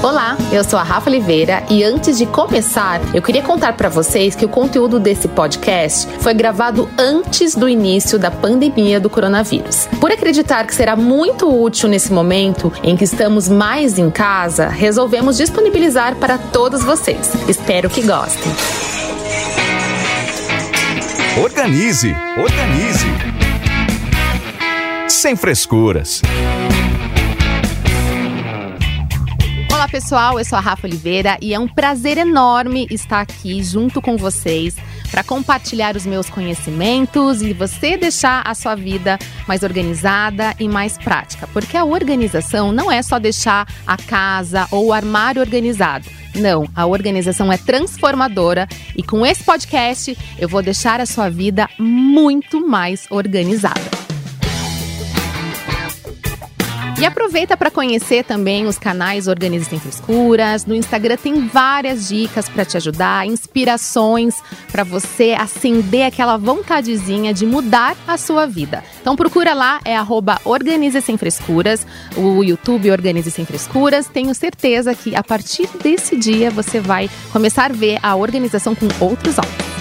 Olá, eu sou a Rafa Oliveira e antes de começar, eu queria contar para vocês que o conteúdo desse podcast foi gravado antes do início da pandemia do coronavírus. Por acreditar que será muito útil nesse momento em que estamos mais em casa, resolvemos disponibilizar para todos vocês. Espero que gostem. Organize, organize. Sem frescuras. Olá pessoal, eu sou a Rafa Oliveira e é um prazer enorme estar aqui junto com vocês para compartilhar os meus conhecimentos e você deixar a sua vida mais organizada e mais prática. Porque a organização não é só deixar a casa ou o armário organizado. Não, a organização é transformadora e com esse podcast eu vou deixar a sua vida muito mais organizada. E aproveita para conhecer também os canais Organize Sem Frescuras. No Instagram tem várias dicas para te ajudar, inspirações para você acender aquela vontadezinha de mudar a sua vida. Então procura lá, é arroba Organize Sem Frescuras, o YouTube Organize Sem Frescuras. Tenho certeza que a partir desse dia você vai começar a ver a organização com outros olhos.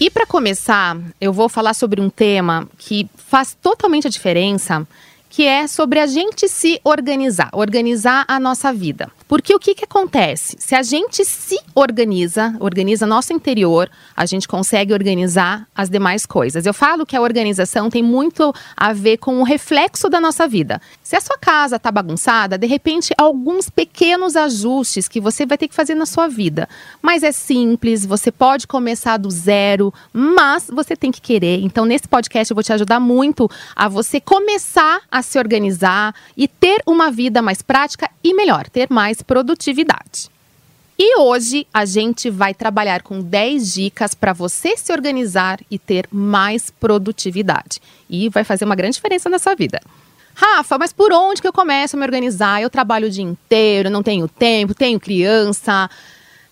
E para começar, eu vou falar sobre um tema que faz totalmente a diferença que é sobre a gente se organizar, organizar a nossa vida. Porque o que, que acontece? Se a gente se organiza, organiza nosso interior, a gente consegue organizar as demais coisas. Eu falo que a organização tem muito a ver com o reflexo da nossa vida. Se a sua casa está bagunçada, de repente, alguns pequenos ajustes que você vai ter que fazer na sua vida. Mas é simples, você pode começar do zero, mas você tem que querer. Então, nesse podcast, eu vou te ajudar muito a você começar a se organizar e ter uma vida mais prática e melhor, ter mais mais produtividade. E hoje a gente vai trabalhar com 10 dicas para você se organizar e ter mais produtividade. E vai fazer uma grande diferença na sua vida. Rafa, mas por onde que eu começo a me organizar? Eu trabalho o dia inteiro, não tenho tempo, tenho criança.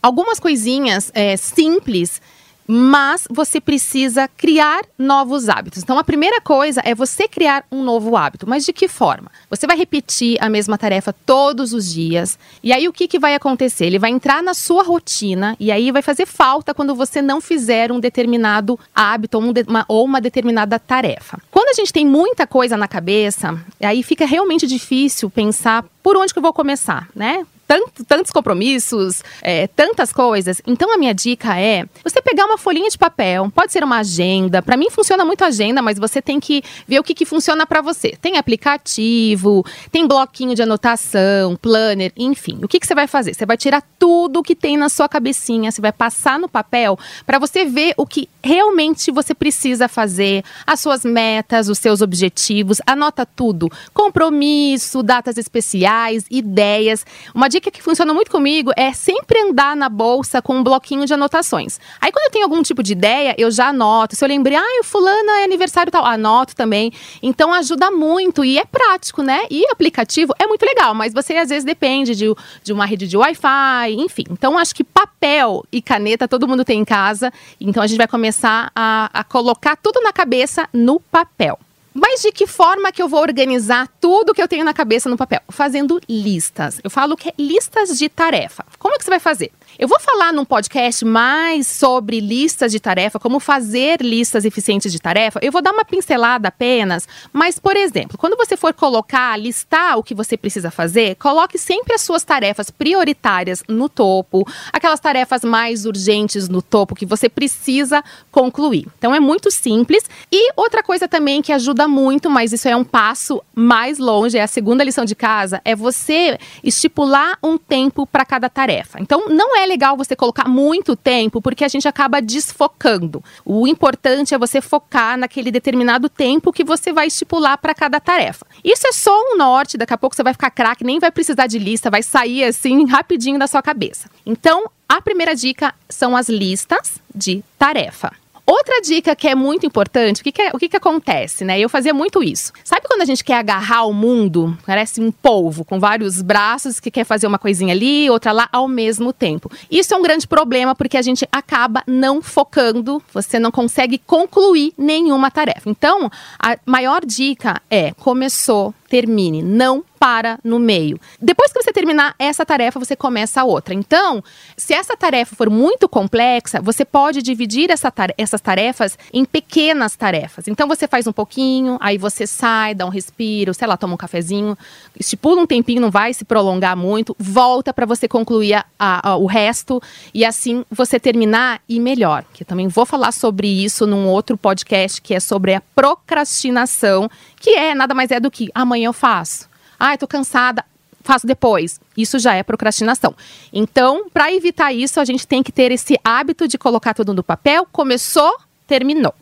Algumas coisinhas é, simples mas você precisa criar novos hábitos. Então, a primeira coisa é você criar um novo hábito. Mas de que forma? Você vai repetir a mesma tarefa todos os dias. E aí, o que, que vai acontecer? Ele vai entrar na sua rotina e aí vai fazer falta quando você não fizer um determinado hábito ou, um uma, ou uma determinada tarefa. Quando a gente tem muita coisa na cabeça, aí fica realmente difícil pensar por onde que eu vou começar, né? Tanto, tantos compromissos, é, tantas coisas. Então a minha dica é você pegar uma folhinha de papel, pode ser uma agenda. Para mim funciona muito agenda, mas você tem que ver o que, que funciona para você. Tem aplicativo, tem bloquinho de anotação, planner, enfim. O que, que você vai fazer? Você vai tirar tudo que tem na sua cabecinha, você vai passar no papel para você ver o que realmente você precisa fazer, as suas metas, os seus objetivos. Anota tudo: compromisso, datas especiais, ideias. Uma que funciona muito comigo é sempre andar na bolsa com um bloquinho de anotações. Aí quando eu tenho algum tipo de ideia, eu já anoto. Se eu lembrei, ah, o fulano é aniversário tal, anoto também. Então ajuda muito e é prático, né? E aplicativo é muito legal, mas você às vezes depende de, de uma rede de Wi-Fi, enfim. Então acho que papel e caneta todo mundo tem em casa. Então a gente vai começar a, a colocar tudo na cabeça no papel. Mas de que forma que eu vou organizar tudo que eu tenho na cabeça no papel? Fazendo listas. Eu falo que é listas de tarefa. Como é que você vai fazer? Eu vou falar num podcast mais sobre listas de tarefa, como fazer listas eficientes de tarefa. Eu vou dar uma pincelada apenas, mas, por exemplo, quando você for colocar, listar o que você precisa fazer, coloque sempre as suas tarefas prioritárias no topo, aquelas tarefas mais urgentes no topo que você precisa concluir. Então é muito simples. E outra coisa também que ajuda muito, mas isso é um passo mais longe, é a segunda lição de casa, é você estipular um tempo para cada tarefa. Então não Não é legal você colocar muito tempo, porque a gente acaba desfocando. O importante é você focar naquele determinado tempo que você vai estipular para cada tarefa. Isso é só um norte, daqui a pouco você vai ficar craque, nem vai precisar de lista, vai sair assim rapidinho da sua cabeça. Então, a primeira dica são as listas de tarefa. Outra dica que é muito importante, o que, que, é, o que, que acontece, né? Eu fazia muito isso. Sabe quando a gente quer agarrar o mundo? Parece um polvo com vários braços que quer fazer uma coisinha ali, outra lá ao mesmo tempo. Isso é um grande problema porque a gente acaba não focando, você não consegue concluir nenhuma tarefa. Então, a maior dica é: começou, termine, não para no meio. Depois que você terminar essa tarefa, você começa a outra. Então, se essa tarefa for muito complexa, você pode dividir essa tar essas tarefas em pequenas tarefas. Então, você faz um pouquinho, aí você sai, dá um respiro, sei lá, toma um cafezinho, estipula um tempinho, não vai se prolongar muito, volta para você concluir a, a, o resto e assim você terminar e melhor. Que eu também vou falar sobre isso num outro podcast que é sobre a procrastinação, que é nada mais é do que amanhã eu faço. Ah, tô cansada, faço depois. Isso já é procrastinação. Então, para evitar isso, a gente tem que ter esse hábito de colocar tudo no papel. Começou, terminou.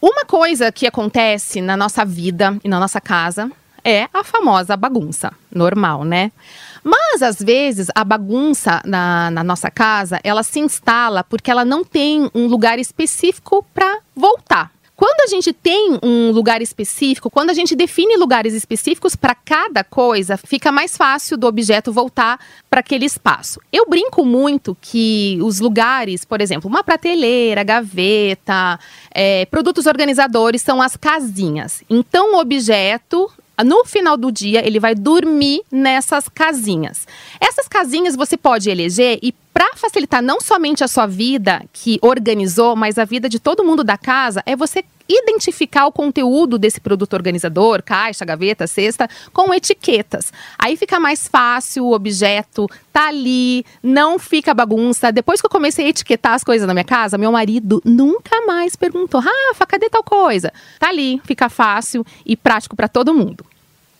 Uma coisa que acontece na nossa vida e na nossa casa é a famosa bagunça. Normal, né? Mas, às vezes, a bagunça na, na nossa casa, ela se instala porque ela não tem um lugar específico para voltar. Quando a gente tem um lugar específico, quando a gente define lugares específicos para cada coisa, fica mais fácil do objeto voltar para aquele espaço. Eu brinco muito que os lugares, por exemplo, uma prateleira, gaveta, é, produtos organizadores são as casinhas. Então, o objeto no final do dia, ele vai dormir nessas casinhas. Essas casinhas você pode eleger e para facilitar não somente a sua vida que organizou, mas a vida de todo mundo da casa, é você identificar o conteúdo desse produto organizador, caixa, gaveta, cesta, com etiquetas. Aí fica mais fácil, o objeto tá ali, não fica bagunça. Depois que eu comecei a etiquetar as coisas na minha casa, meu marido nunca mais perguntou: "Rafa, cadê tal coisa?". Tá ali, fica fácil e prático para todo mundo.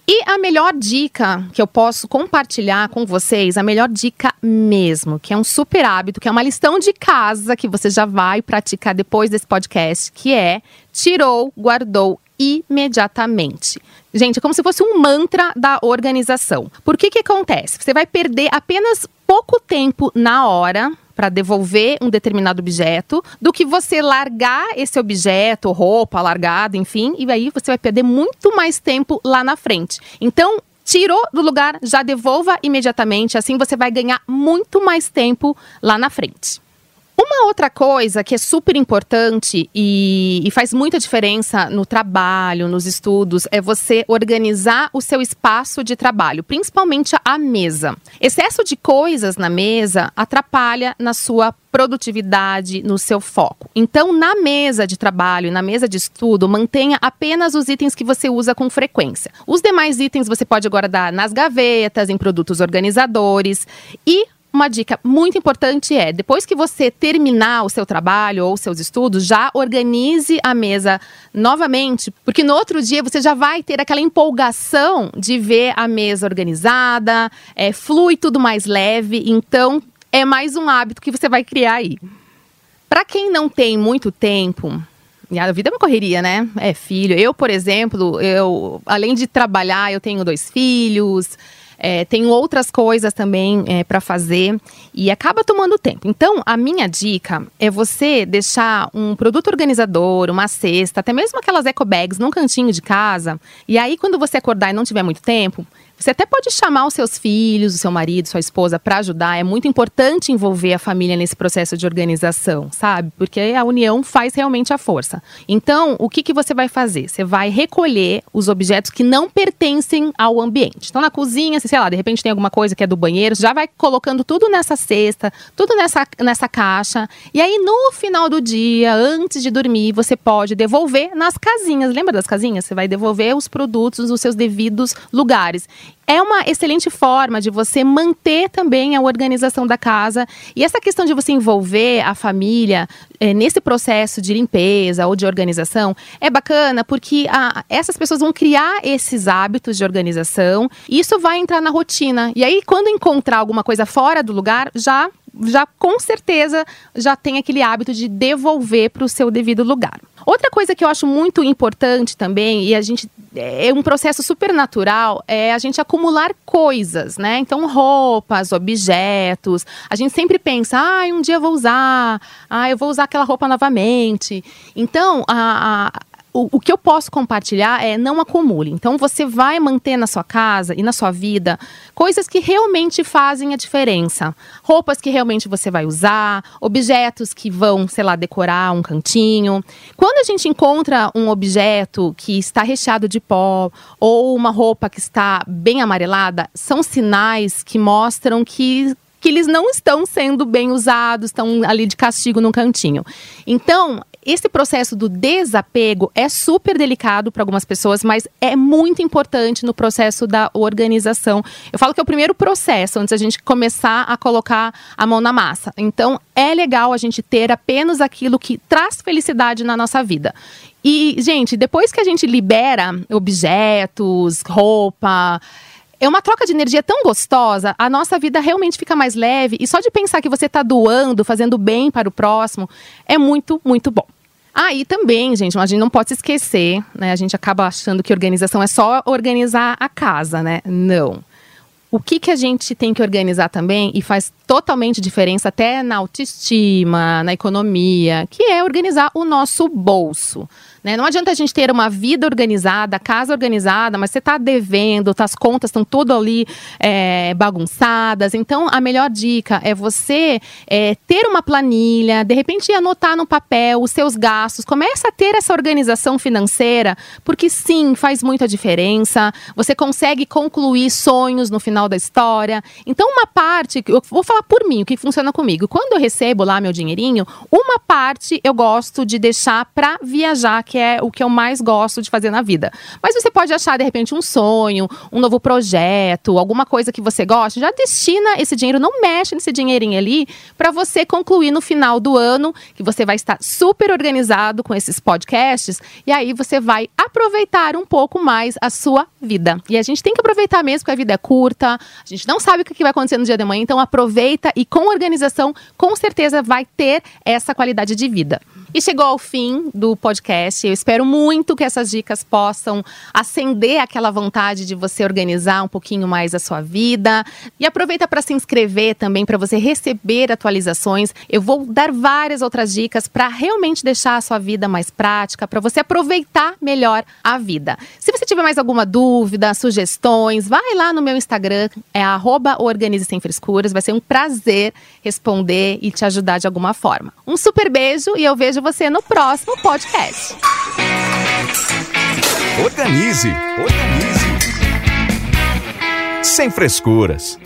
E a melhor dica que eu posso compartilhar com vocês, a melhor dica mesmo, que é um super hábito, que é uma lição de casa que você já vai praticar depois desse podcast, que é tirou, guardou imediatamente. Gente, é como se fosse um mantra da organização. Por que que acontece? Você vai perder apenas pouco tempo na hora para devolver um determinado objeto do que você largar esse objeto, roupa largada, enfim, e aí você vai perder muito mais tempo lá na frente. Então, tirou do lugar, já devolva imediatamente, assim você vai ganhar muito mais tempo lá na frente. Uma outra coisa que é super importante e, e, faz muita diferença no trabalho, nos estudos, é você organizar o seu espaço de trabalho, principalmente a mesa. Excesso de coisas na mesa atrapalha na sua produtividade, no seu foco. Então, na mesa de trabalho na mesa de estudo, mantenha apenas os itens que você usa com frequência. Os demais itens você pode guardar nas gavetas, em produtos organizadores e uma dica muito importante é, depois que você terminar o seu trabalho ou seus estudos, já organize a mesa novamente, porque no outro dia você já vai ter aquela empolgação de ver a mesa organizada, é, flui tudo mais leve, então é mais um hábito que você vai criar aí. Para quem não tem muito tempo, a vida é uma correria, né? É filho. Eu, por exemplo, eu além de trabalhar, eu tenho dois filhos. É, tenho outras coisas também é, para fazer e acaba tomando tempo. Então, a minha dica é você deixar um produto organizador, uma cesta, até mesmo aquelas eco bags num cantinho de casa. E aí, quando você acordar e não tiver muito tempo, você até pode chamar os seus filhos, o seu marido, sua esposa para ajudar. É muito importante envolver a família nesse processo de organização, sabe? Porque a união faz realmente a força. Então, o que, que você vai fazer? Você vai recolher os objetos que não pertencem ao ambiente. Então, na cozinha, sei lá, de repente tem alguma coisa que é do banheiro, já vai colocando tudo nessa cesta, tudo nessa, nessa caixa. E aí, no final do dia, antes de dormir, você pode devolver nas casinhas. Lembra das casinhas? Você vai devolver os produtos nos seus devidos lugares é uma excelente forma de você manter também a organização da casa. E essa questão de você envolver a família é, nesse processo de limpeza ou de organização é bacana porque a, essas pessoas vão criar esses hábitos de organização e isso vai entrar na rotina. E aí, quando encontrar alguma coisa fora do lugar, já já com certeza já tem aquele hábito de devolver para o seu devido lugar. Outra coisa que eu acho muito importante também, e a gente é um processo super natural, é a gente acumular coisas, né? Então, roupas, objetos. A gente sempre pensa, ah, um dia eu vou usar, ah, eu vou usar aquela roupa novamente. Então, a, a o, o, que eu posso compartilhar é não acumule. Então você vai manter na sua casa e na sua vida coisas que realmente fazem a diferença. Roupas que realmente você vai usar, objetos que vão, sei lá, decorar um cantinho. Quando a gente encontra um objeto que está recheado de pó ou uma roupa que está bem amarelada, são sinais que mostram que que eles não estão sendo bem usados, estão ali de castigo no cantinho. Então, esse processo do desapego é super delicado para algumas pessoas, mas é muito importante no processo da organização. Eu falo que é o primeiro processo antes a gente começar a colocar a mão na massa. Então, é legal a gente ter apenas aquilo que traz felicidade na nossa vida. E, gente, depois que a gente libera objetos, roupa, é uma troca de energia tão gostosa, a nossa vida realmente fica mais leve e só de pensar que você está doando, fazendo bem para o próximo, é muito, muito bom. Aí ah, também, gente, a gente não pode se esquecer, né? A gente acaba achando que organização é só organizar a casa, né? Não. O que, que a gente tem que organizar também e faz totalmente diferença até na autoestima, na economia, que é organizar o nosso bolso. Né? Não adianta a gente ter uma vida organizada, casa organizada, mas você está devendo, tá, as contas estão tudo ali é, bagunçadas. Então, a melhor dica é você é, ter uma planilha, de repente anotar no papel os seus gastos. Começa a ter essa organização financeira, porque sim, faz muita diferença. Você consegue concluir sonhos no final da história. Então, uma parte, eu vou falar por mim, o que funciona comigo. Quando eu recebo lá meu dinheirinho, uma parte eu gosto de deixar para viajar, que é o que eu mais gosto de fazer na vida. Mas você pode achar, de repente, um sonho, um novo projeto, alguma coisa que você gosta, já destina esse dinheiro, não mexe nesse dinheirinho ali, para você concluir no final do ano, que você vai estar super organizado com esses podcasts, e aí você vai aproveitar um pouco mais a sua vida. E a gente tem que aproveitar mesmo, porque a vida é curta, a gente não sabe o que vai acontecer no dia de manhã, então aproveita e com organização, com certeza vai ter essa qualidade de vida. E chegou ao fim do podcast. Eu espero muito que essas dicas possam acender aquela vontade de você organizar um pouquinho mais a sua vida. E aproveita para se inscrever também para você receber atualizações. Eu vou dar várias outras dicas para realmente deixar a sua vida mais prática, para você aproveitar melhor a vida. Se você tiver mais alguma dúvida, sugestões, vai lá no meu Instagram, é Organize Sem Frescuras. Vai ser um prazer responder e te ajudar de alguma forma. Um super beijo e eu vejo você no próximo podcast. Organize, organize. Sem frescuras.